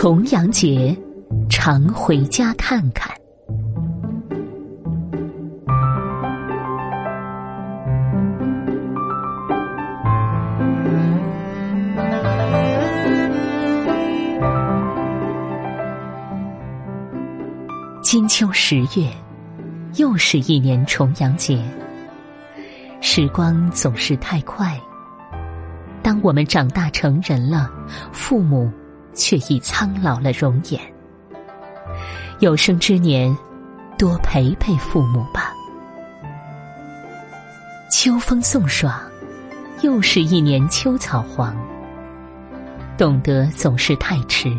重阳节，常回家看看。金秋十月，又是一年重阳节。时光总是太快，当我们长大成人了，父母却已苍老了容颜。有生之年，多陪陪父母吧。秋风送爽，又是一年秋草黄。懂得总是太迟。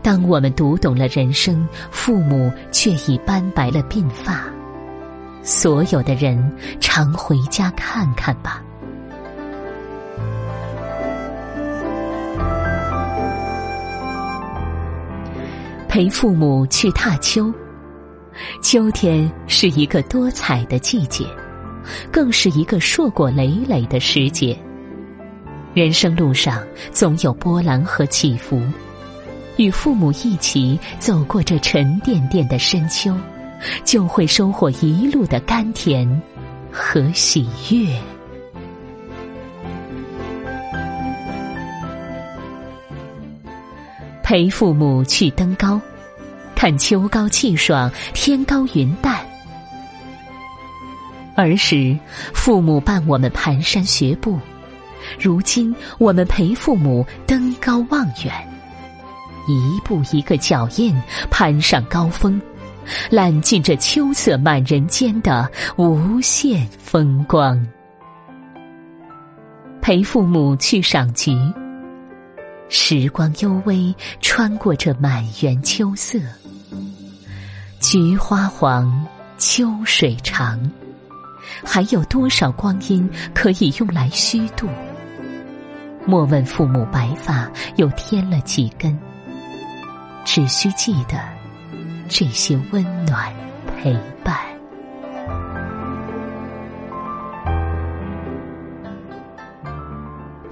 当我们读懂了人生，父母却已斑白了鬓发。所有的人常回家看看吧。陪父母去踏秋，秋天是一个多彩的季节，更是一个硕果累累的时节。人生路上总有波澜和起伏。与父母一起走过这沉甸甸的深秋，就会收获一路的甘甜和喜悦。陪父母去登高，看秋高气爽，天高云淡。儿时，父母伴我们蹒跚学步；如今，我们陪父母登高望远。一步一个脚印，攀上高峰，揽尽这秋色满人间的无限风光。陪父母去赏菊，时光幽微，穿过这满园秋色。菊花黄，秋水长，还有多少光阴可以用来虚度？莫问父母白发又添了几根。只需记得这些温暖陪伴，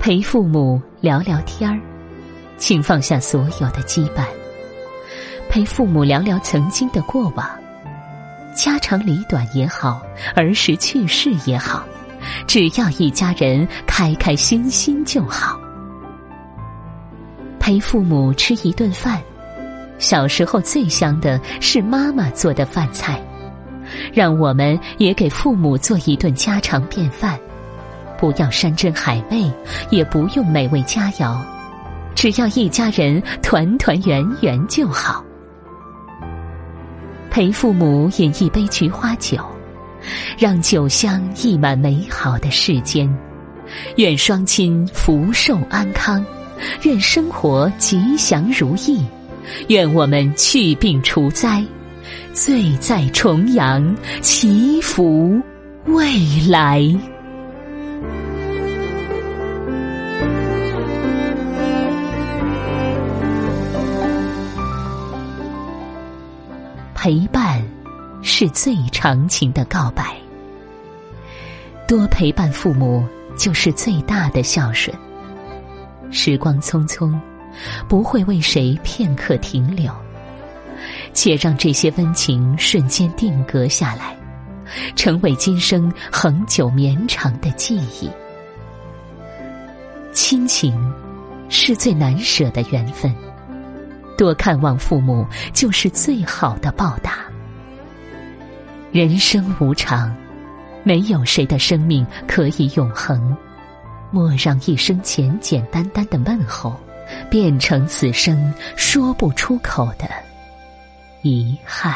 陪父母聊聊天儿，请放下所有的羁绊，陪父母聊聊曾经的过往，家长里短也好，儿时趣事也好，只要一家人开开心心就好。陪父母吃一顿饭。小时候最香的是妈妈做的饭菜，让我们也给父母做一顿家常便饭。不要山珍海味，也不用美味佳肴，只要一家人团团圆圆就好。陪父母饮一杯菊花酒，让酒香溢满美好的世间。愿双亲福寿安康，愿生活吉祥如意。愿我们去病除灾，醉在重阳，祈福未来。陪伴是最长情的告白，多陪伴父母就是最大的孝顺。时光匆匆。不会为谁片刻停留，且让这些温情瞬间定格下来，成为今生恒久绵长的记忆。亲情是最难舍的缘分，多看望父母就是最好的报答。人生无常，没有谁的生命可以永恒，莫让一生简简单单的问候。变成此生说不出口的遗憾。